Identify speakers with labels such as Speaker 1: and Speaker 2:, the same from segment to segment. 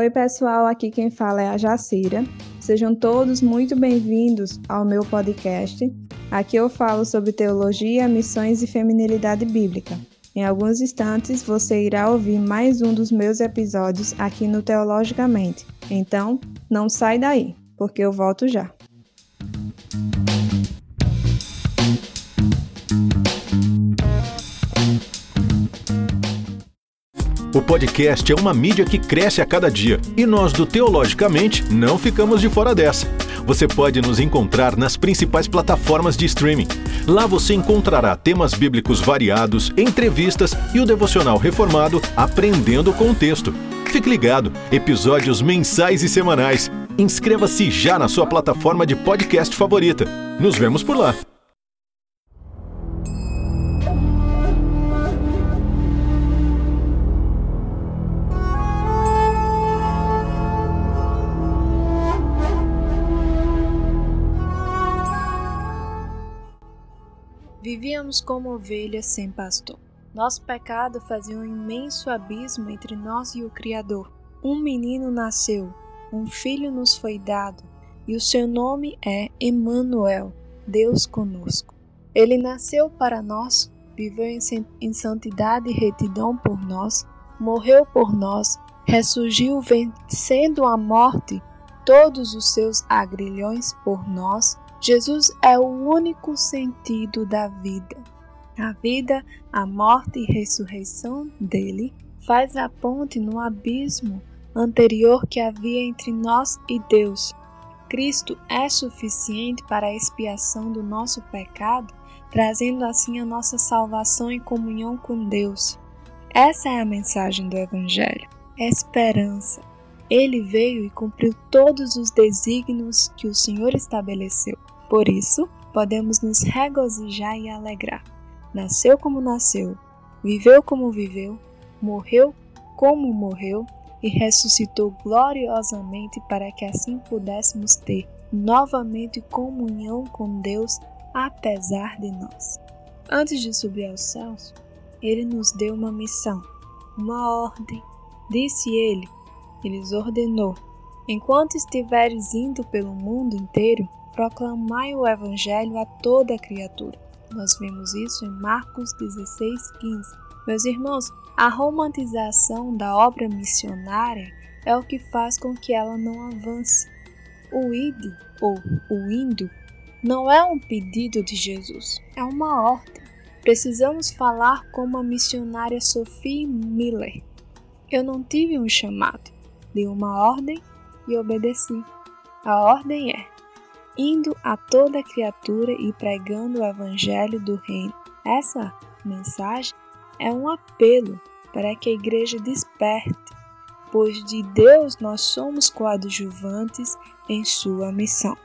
Speaker 1: Oi, pessoal, aqui quem fala é a Jacira. Sejam todos muito bem-vindos ao meu podcast. Aqui eu falo sobre teologia, missões e feminilidade bíblica. Em alguns instantes você irá ouvir mais um dos meus episódios aqui no Teologicamente. Então, não sai daí, porque eu volto já.
Speaker 2: O podcast é uma mídia que cresce a cada dia e nós do Teologicamente não ficamos de fora dessa. Você pode nos encontrar nas principais plataformas de streaming. Lá você encontrará temas bíblicos variados, entrevistas e o devocional reformado Aprendendo com o Texto. Fique ligado, episódios mensais e semanais. Inscreva-se já na sua plataforma de podcast favorita. Nos vemos por lá.
Speaker 3: Vivíamos como ovelhas sem pastor. Nosso pecado fazia um imenso abismo entre nós e o Criador. Um menino nasceu, um filho nos foi dado, e o seu nome é Emanuel, Deus conosco. Ele nasceu para nós, viveu em santidade e retidão por nós, morreu por nós, ressurgiu vencendo a morte, todos os seus agrilhões por nós, Jesus é o único sentido da vida. A vida, a morte e ressurreição dele faz a ponte no abismo anterior que havia entre nós e Deus. Cristo é suficiente para a expiação do nosso pecado, trazendo assim a nossa salvação em comunhão com Deus. Essa é a mensagem do Evangelho. Esperança. Ele veio e cumpriu todos os desígnios que o Senhor estabeleceu. Por isso, podemos nos regozijar e alegrar. Nasceu como nasceu, viveu como viveu, morreu como morreu e ressuscitou gloriosamente para que assim pudéssemos ter novamente comunhão com Deus apesar de nós. Antes de subir aos céus, ele nos deu uma missão, uma ordem. Disse ele, ele lhes ordenou: Enquanto estiveres indo pelo mundo inteiro, proclamai o Evangelho a toda criatura. Nós vemos isso em Marcos 16, 15. Meus irmãos, a romantização da obra missionária é o que faz com que ela não avance. O ide, ou o indo, não é um pedido de Jesus, é uma ordem. Precisamos falar como a missionária Sophie Miller. Eu não tive um chamado, dei uma ordem e obedeci. A ordem é: indo a toda criatura e pregando o evangelho do reino. Essa mensagem é um apelo para que a igreja desperte, pois de Deus nós somos coadjuvantes em sua missão.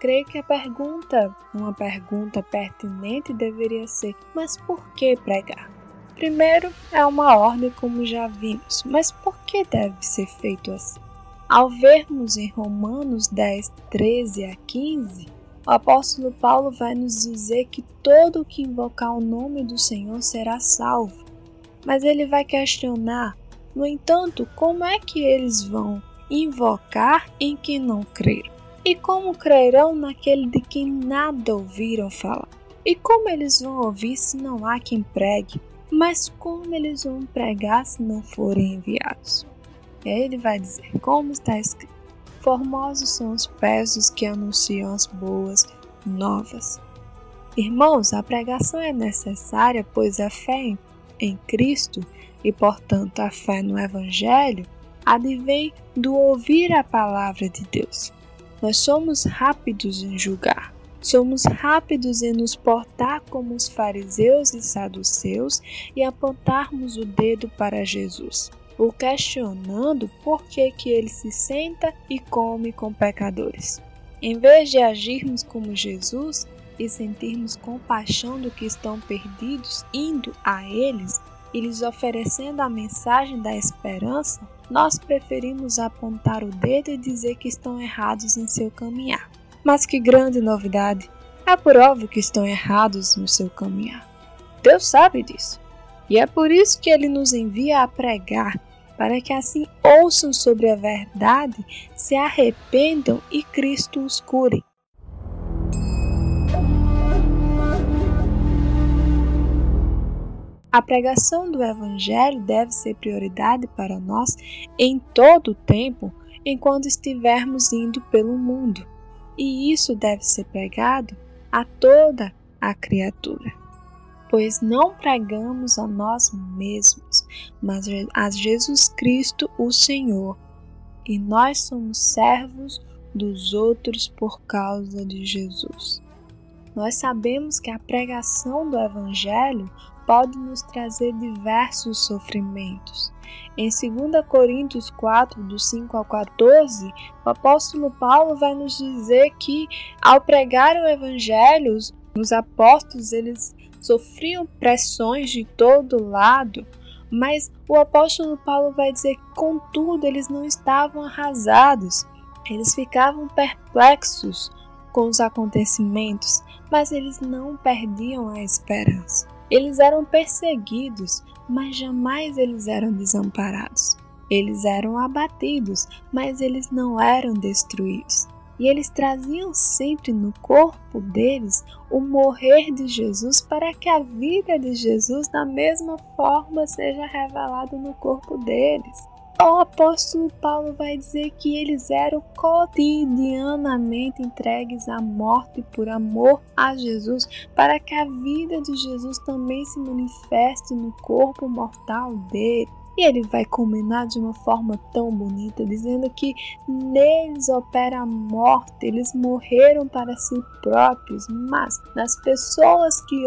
Speaker 3: Creio que a pergunta, uma pergunta pertinente deveria ser: mas por que pregar? Primeiro, é uma ordem como já vimos, mas por que deve ser feito assim? Ao vermos em Romanos 10, 13 a 15, o apóstolo Paulo vai nos dizer que todo que invocar o nome do Senhor será salvo. Mas ele vai questionar, no entanto, como é que eles vão invocar em quem não creram? E como crerão naquele de quem nada ouviram falar? E como eles vão ouvir se não há quem pregue? Mas como eles vão pregar se não forem enviados? E ele vai dizer, como está escrito: Formosos são os pés dos que anunciam as boas novas. Irmãos, a pregação é necessária, pois a fé em Cristo e, portanto, a fé no Evangelho advém do ouvir a palavra de Deus. Nós somos rápidos em julgar, somos rápidos em nos portar como os fariseus e saduceus e apontarmos o dedo para Jesus o questionando por que, que ele se senta e come com pecadores. Em vez de agirmos como Jesus e sentirmos compaixão do que estão perdidos, indo a eles e lhes oferecendo a mensagem da esperança, nós preferimos apontar o dedo e dizer que estão errados em seu caminhar. Mas que grande novidade! É por óbvio que estão errados no seu caminhar. Deus sabe disso. E é por isso que ele nos envia a pregar para que assim ouçam sobre a verdade, se arrependam e Cristo os cure. A pregação do Evangelho deve ser prioridade para nós em todo o tempo enquanto estivermos indo pelo mundo, e isso deve ser pregado a toda a criatura. Pois não pregamos a nós mesmos, mas a Jesus Cristo, o Senhor, e nós somos servos dos outros por causa de Jesus. Nós sabemos que a pregação do Evangelho pode nos trazer diversos sofrimentos. Em 2 Coríntios 4, do 5 ao 14, o apóstolo Paulo vai nos dizer que, ao pregar o evangelho, os apóstolos eles sofriam pressões de todo lado, mas o apóstolo Paulo vai dizer que, contudo, eles não estavam arrasados, eles ficavam perplexos com os acontecimentos, mas eles não perdiam a esperança. Eles eram perseguidos, mas jamais eles eram desamparados. Eles eram abatidos, mas eles não eram destruídos. E eles traziam sempre no corpo deles o morrer de Jesus para que a vida de Jesus, da mesma forma, seja revelada no corpo deles o apóstolo Paulo vai dizer que eles eram cotidianamente entregues à morte por amor a Jesus, para que a vida de Jesus também se manifeste no corpo mortal dele. E ele vai culminar de uma forma tão bonita, dizendo que neles opera a morte, eles morreram para si próprios, mas nas pessoas que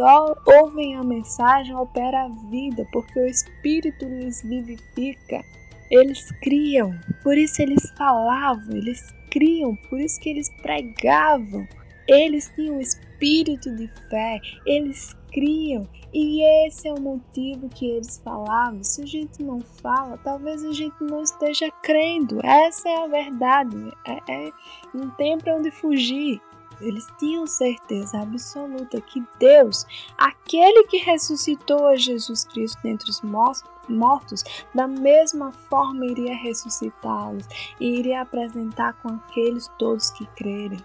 Speaker 3: ouvem a mensagem opera a vida, porque o Espírito lhes vivifica. Eles criam, por isso eles falavam, eles criam, por isso que eles pregavam. Eles tinham espírito de fé, eles criam, e esse é o motivo que eles falavam. Se a gente não fala, talvez a gente não esteja crendo. Essa é a verdade. É, é, não tem para onde fugir. Eles tinham certeza absoluta que Deus, aquele que ressuscitou a Jesus Cristo dentre os mortos, da mesma forma iria ressuscitá-los e iria apresentar com aqueles todos que crerem.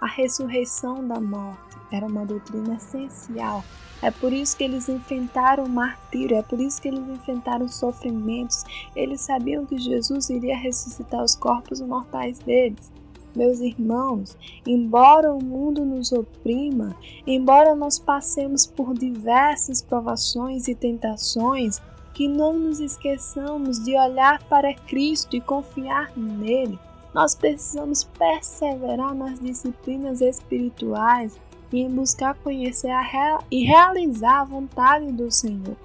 Speaker 3: A ressurreição da morte era uma doutrina essencial. É por isso que eles enfrentaram o martírio, é por isso que eles enfrentaram sofrimentos. Eles sabiam que Jesus iria ressuscitar os corpos mortais deles. Meus irmãos, embora o mundo nos oprima, embora nós passemos por diversas provações e tentações, que não nos esqueçamos de olhar para Cristo e confiar nele. Nós precisamos perseverar nas disciplinas espirituais e em buscar conhecer real e realizar a vontade do Senhor.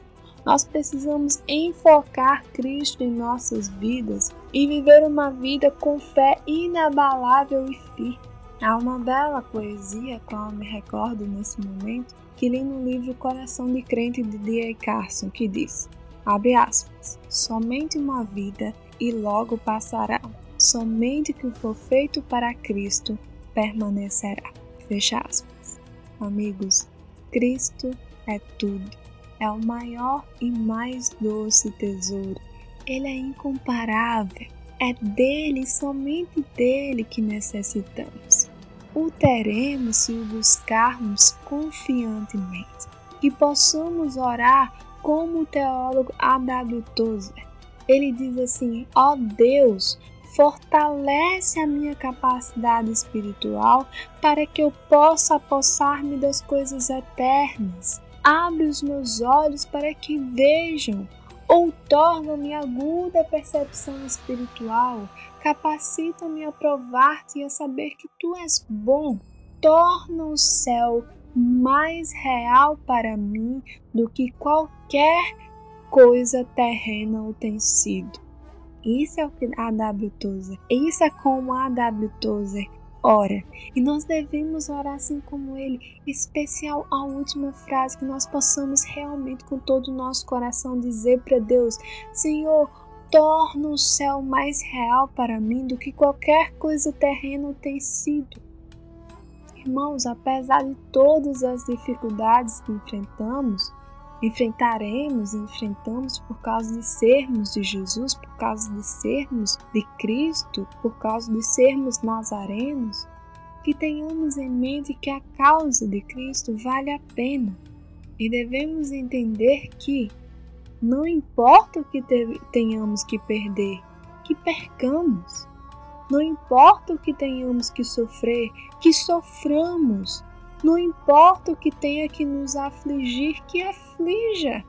Speaker 3: Nós precisamos enfocar Cristo em nossas vidas e viver uma vida com fé inabalável e firme. Há uma bela poesia, qual me recordo nesse momento, que li no livro Coração de Crente de D.A. Carson, que diz, abre aspas, somente uma vida e logo passará. Somente o que for feito para Cristo permanecerá. Fecha aspas. Amigos, Cristo é tudo é o maior e mais doce tesouro. Ele é incomparável. É dele, somente dele que necessitamos. O teremos se o buscarmos confiantemente. Que possamos orar como o teólogo A.W. Tozer. Ele diz assim: Ó oh Deus, fortalece a minha capacidade espiritual para que eu possa apossar-me das coisas eternas. Abre os meus olhos para que vejam, ou torna-me aguda percepção espiritual, capacita-me a provar-te e a saber que tu és bom, torna o céu mais real para mim do que qualquer coisa terrena o tem sido. Isso é o que a W. Tozer, isso é como a W. Tozer ora. E nós devemos orar assim como ele, especial a última frase, que nós possamos realmente com todo o nosso coração dizer para Deus: Senhor, torna o céu mais real para mim do que qualquer coisa terrena tem sido. Irmãos, apesar de todas as dificuldades que enfrentamos, enfrentaremos e enfrentamos por causa de sermos de Jesus, por causa de sermos de Cristo, por causa de sermos nazarenos, que tenhamos em mente que a causa de Cristo vale a pena e devemos entender que não importa o que tenhamos que perder, que percamos. Não importa o que tenhamos que sofrer, que soframos. Não importa o que tenha que nos afligir, que aflija.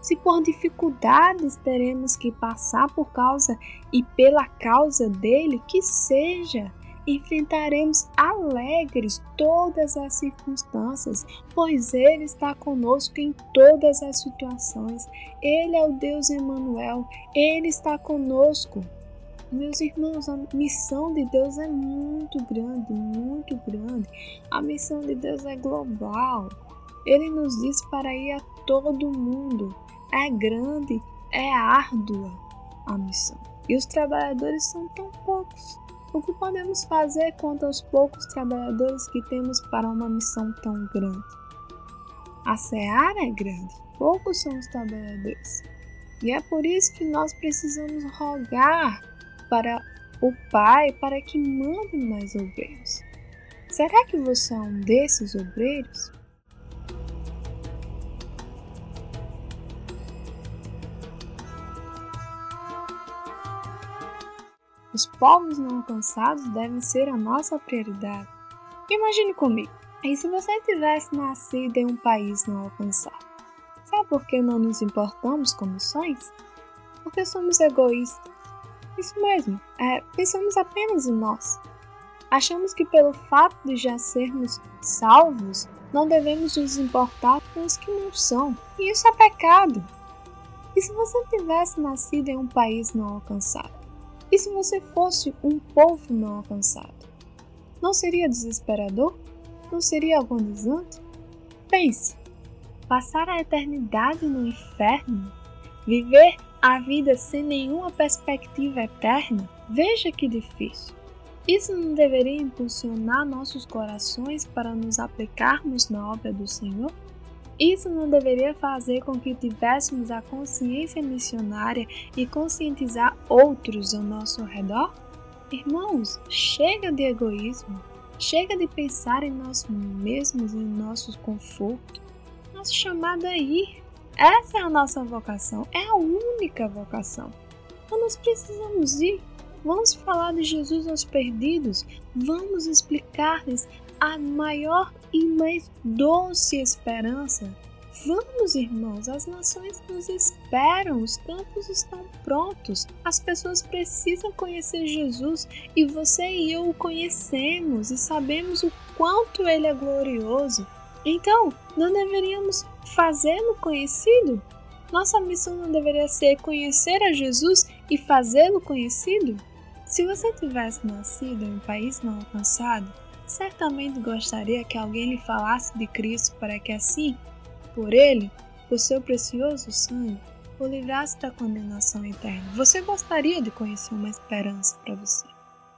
Speaker 3: Se por dificuldades teremos que passar por causa e pela causa dele, que seja enfrentaremos alegres todas as circunstâncias, pois Ele está conosco em todas as situações. Ele é o Deus Emmanuel, Ele está conosco. Meus irmãos, a missão de Deus é muito grande, muito grande. A missão de Deus é global. Ele nos diz para ir a todo mundo. É grande, é árdua a missão. E os trabalhadores são tão poucos. O que podemos fazer quanto aos poucos trabalhadores que temos para uma missão tão grande? A seara é grande, poucos são os trabalhadores. E é por isso que nós precisamos rogar para o Pai para que mande mais obreiros. Será que você é um desses obreiros? Os povos não alcançados devem ser a nossa prioridade. Imagine comigo, e se você tivesse nascido em um país não alcançado? Sabe por que não nos importamos com missões? Porque somos egoístas. Isso mesmo, é, pensamos apenas em nós. Achamos que pelo fato de já sermos salvos, não devemos nos importar com os que não são. E isso é pecado. E se você tivesse nascido em um país não alcançado? E se você fosse um povo não alcançado? Não seria desesperador? Não seria agonizante? Pense: passar a eternidade no inferno? Viver a vida sem nenhuma perspectiva eterna? Veja que difícil. Isso não deveria impulsionar nossos corações para nos aplicarmos na obra do Senhor? Isso não deveria fazer com que tivéssemos a consciência missionária e conscientizar outros ao nosso redor? Irmãos, chega de egoísmo, chega de pensar em nós mesmos e em nosso conforto. Nosso chamado é ir. Essa é a nossa vocação, é a única vocação. Então nós precisamos ir. Vamos falar de Jesus aos perdidos, vamos explicar-lhes a maior e mais doce esperança. Vamos, irmãos, as nações nos esperam, os campos estão prontos, as pessoas precisam conhecer Jesus e você e eu o conhecemos e sabemos o quanto ele é glorioso. Então, não deveríamos fazê-lo conhecido? Nossa missão não deveria ser conhecer a Jesus e fazê-lo conhecido? Se você tivesse nascido em um país não alcançado, certamente gostaria que alguém lhe falasse de Cristo para que assim, por ele, por seu precioso sangue, o livrasse da condenação eterna. Você gostaria de conhecer uma esperança para você?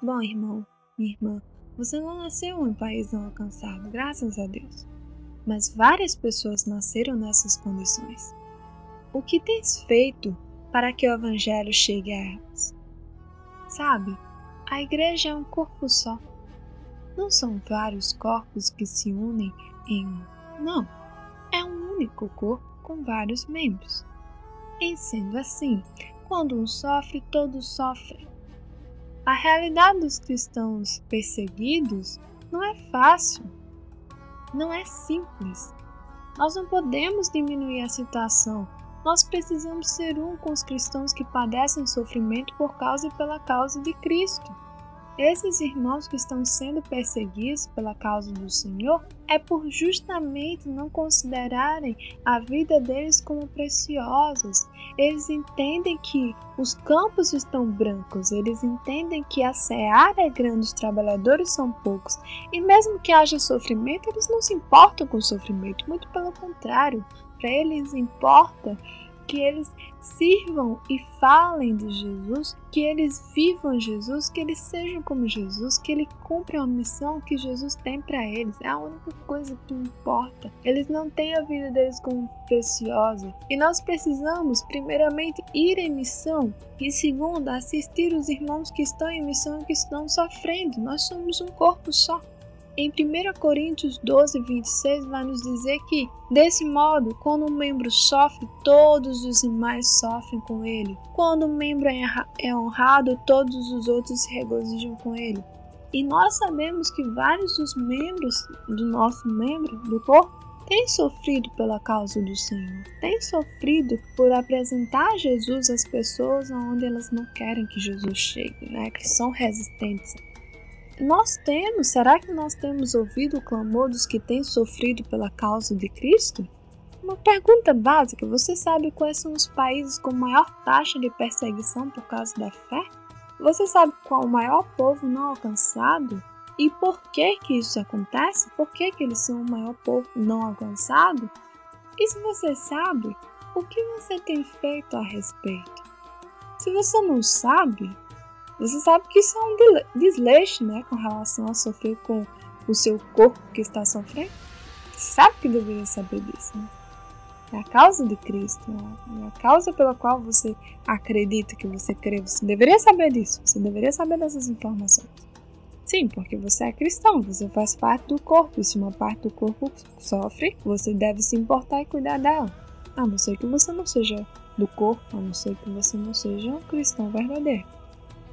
Speaker 3: Bom, irmão, minha irmã, você não nasceu em um país não alcançado, graças a Deus. Mas várias pessoas nasceram nessas condições. O que tens feito para que o Evangelho chegue a elas? Sabe, a igreja é um corpo só não são vários corpos que se unem em um. Não, é um único corpo com vários membros. Em sendo assim, quando um sofre, todos sofrem. A realidade dos cristãos perseguidos não é fácil, não é simples. Nós não podemos diminuir a situação. Nós precisamos ser um com os cristãos que padecem sofrimento por causa e pela causa de Cristo. Esses irmãos que estão sendo perseguidos pela causa do Senhor é por justamente não considerarem a vida deles como preciosas. Eles entendem que os campos estão brancos, eles entendem que a seara é grande, os trabalhadores são poucos. E mesmo que haja sofrimento, eles não se importam com o sofrimento, muito pelo contrário. Para eles importa que eles sirvam e falem de Jesus, que eles vivam Jesus, que eles sejam como Jesus, que ele cumpra a missão que Jesus tem para eles. É a única coisa que importa. Eles não têm a vida deles como preciosa. E nós precisamos, primeiramente, ir em missão e segundo, assistir os irmãos que estão em missão e que estão sofrendo. Nós somos um corpo só. Em 1 Coríntios 12, 26, vai nos dizer que, desse modo, quando um membro sofre, todos os demais sofrem com ele. Quando um membro é, é honrado, todos os outros se regozijam com ele. E nós sabemos que vários dos membros do nosso membro, do corpo, têm sofrido pela causa do Senhor, têm sofrido por apresentar Jesus às pessoas onde elas não querem que Jesus chegue, né? que são resistentes nós temos, será que nós temos ouvido o clamor dos que têm sofrido pela causa de Cristo? Uma pergunta básica: você sabe quais são os países com maior taxa de perseguição por causa da fé? Você sabe qual o maior povo não alcançado? E por que que isso acontece? Por que, que eles são o maior povo não alcançado? E se você sabe, o que você tem feito a respeito? Se você não sabe, você sabe que isso é um desleixo, né, com relação a sofrer com o seu corpo que está sofrendo? Você sabe que deveria saber disso, né? É a causa de Cristo, né? é a causa pela qual você acredita que você crê. Você deveria saber disso, você deveria saber dessas informações. Sim, porque você é cristão, você faz parte do corpo, e se uma parte do corpo sofre, você deve se importar e cuidar dela. A não ser que você não seja do corpo, a não ser que você não seja um cristão verdadeiro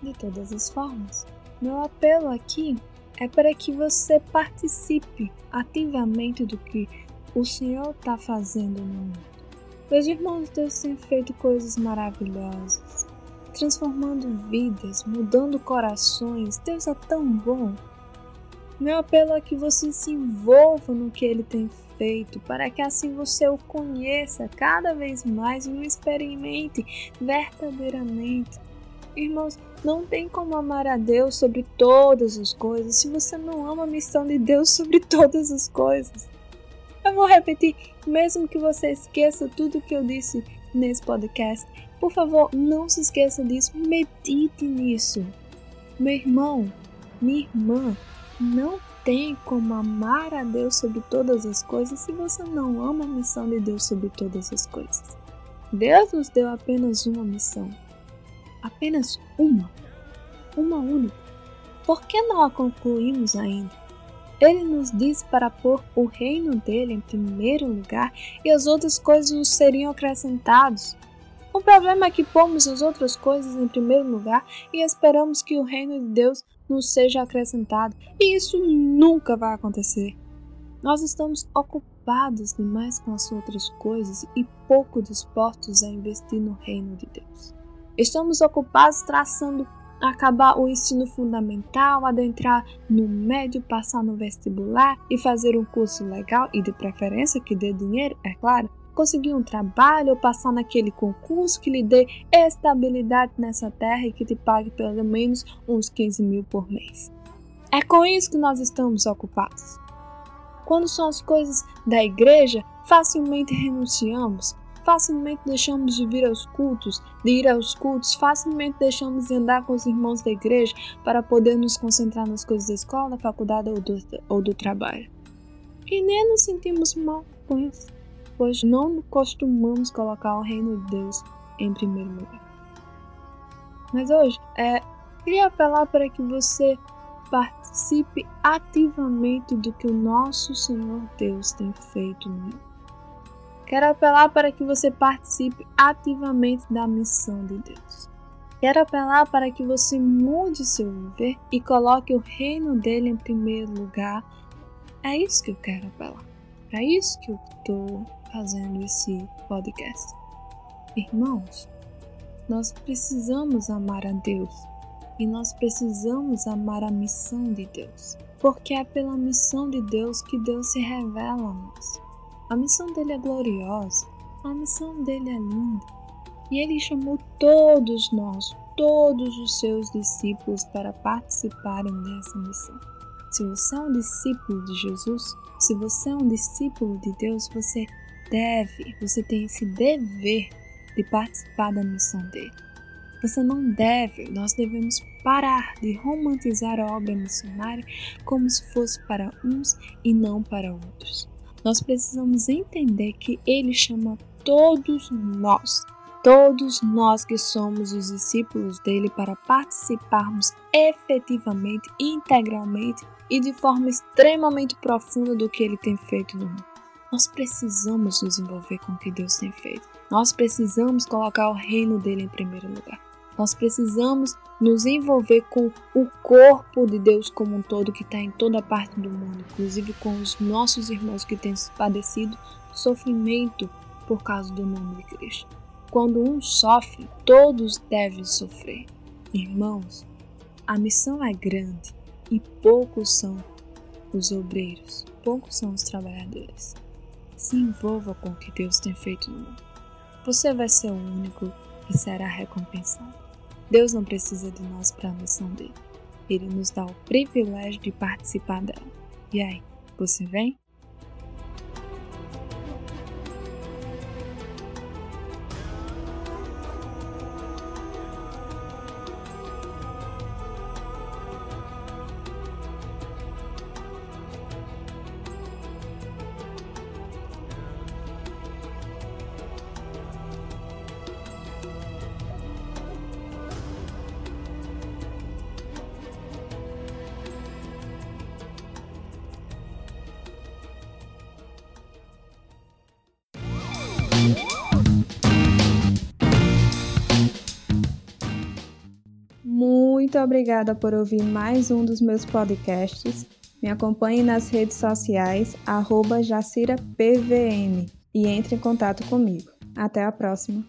Speaker 3: de todas as formas. Meu apelo aqui é para que você participe ativamente do que o Senhor está fazendo no mundo. Meus irmãos, Deus tem feito coisas maravilhosas, transformando vidas, mudando corações. Deus é tão bom. Meu apelo é que você se envolva no que Ele tem feito, para que assim você o conheça cada vez mais e o experimente verdadeiramente. Irmãos, não tem como amar a Deus sobre todas as coisas se você não ama a missão de Deus sobre todas as coisas. Eu vou repetir, mesmo que você esqueça tudo que eu disse nesse podcast, por favor, não se esqueça disso, medite nisso. Meu irmão, minha irmã, não tem como amar a Deus sobre todas as coisas se você não ama a missão de Deus sobre todas as coisas. Deus nos deu apenas uma missão, apenas uma, uma única. Por que não a concluímos ainda? Ele nos diz para pôr o reino dele em primeiro lugar e as outras coisas nos seriam acrescentadas. O problema é que pomos as outras coisas em primeiro lugar e esperamos que o reino de Deus nos seja acrescentado, e isso nunca vai acontecer. Nós estamos ocupados demais com as outras coisas e pouco dispostos a investir no reino de Deus. Estamos ocupados traçando acabar o ensino fundamental, adentrar no médio, passar no vestibular e fazer um curso legal e de preferência que dê dinheiro, é claro, conseguir um trabalho ou passar naquele concurso que lhe dê estabilidade nessa terra e que te pague pelo menos uns 15 mil por mês. É com isso que nós estamos ocupados. Quando são as coisas da igreja, facilmente renunciamos, Facilmente deixamos de vir aos cultos, de ir aos cultos, facilmente deixamos de andar com os irmãos da igreja para poder nos concentrar nas coisas da escola, da faculdade ou do, ou do trabalho. E nem nos sentimos mal com isso, pois não costumamos colocar o reino de Deus em primeiro lugar. Mas hoje, é, queria apelar para que você participe ativamente do que o nosso Senhor Deus tem feito no mundo. Quero apelar para que você participe ativamente da missão de Deus. Quero apelar para que você mude seu viver e coloque o reino dele em primeiro lugar. É isso que eu quero apelar. É isso que eu estou fazendo esse podcast. Irmãos, nós precisamos amar a Deus e nós precisamos amar a missão de Deus, porque é pela missão de Deus que Deus se revela a nós. A missão dele é gloriosa, a missão dele é linda. E ele chamou todos nós, todos os seus discípulos, para participarem dessa missão. Se você é um discípulo de Jesus, se você é um discípulo de Deus, você deve, você tem esse dever de participar da missão dele. Você não deve, nós devemos parar de romantizar a obra missionária como se fosse para uns e não para outros. Nós precisamos entender que ele chama todos nós, todos nós que somos os discípulos dele, para participarmos efetivamente, integralmente e de forma extremamente profunda do que ele tem feito no mundo. Nós precisamos nos envolver com o que Deus tem feito. Nós precisamos colocar o reino dele em primeiro lugar. Nós precisamos nos envolver com o corpo de Deus como um todo que está em toda parte do mundo, inclusive com os nossos irmãos que têm padecido sofrimento por causa do nome de Cristo. Quando um sofre, todos devem sofrer. Irmãos, a missão é grande e poucos são os obreiros, poucos são os trabalhadores. Se envolva com o que Deus tem feito no mundo. Você vai ser o único que será recompensado. Deus não precisa de nós para a missão dele. Ele nos dá o privilégio de participar dela. E aí, você vem?
Speaker 1: Muito obrigada por ouvir mais um dos meus podcasts. Me acompanhe nas redes sociais, JaciraPVM, e entre em contato comigo. Até a próxima!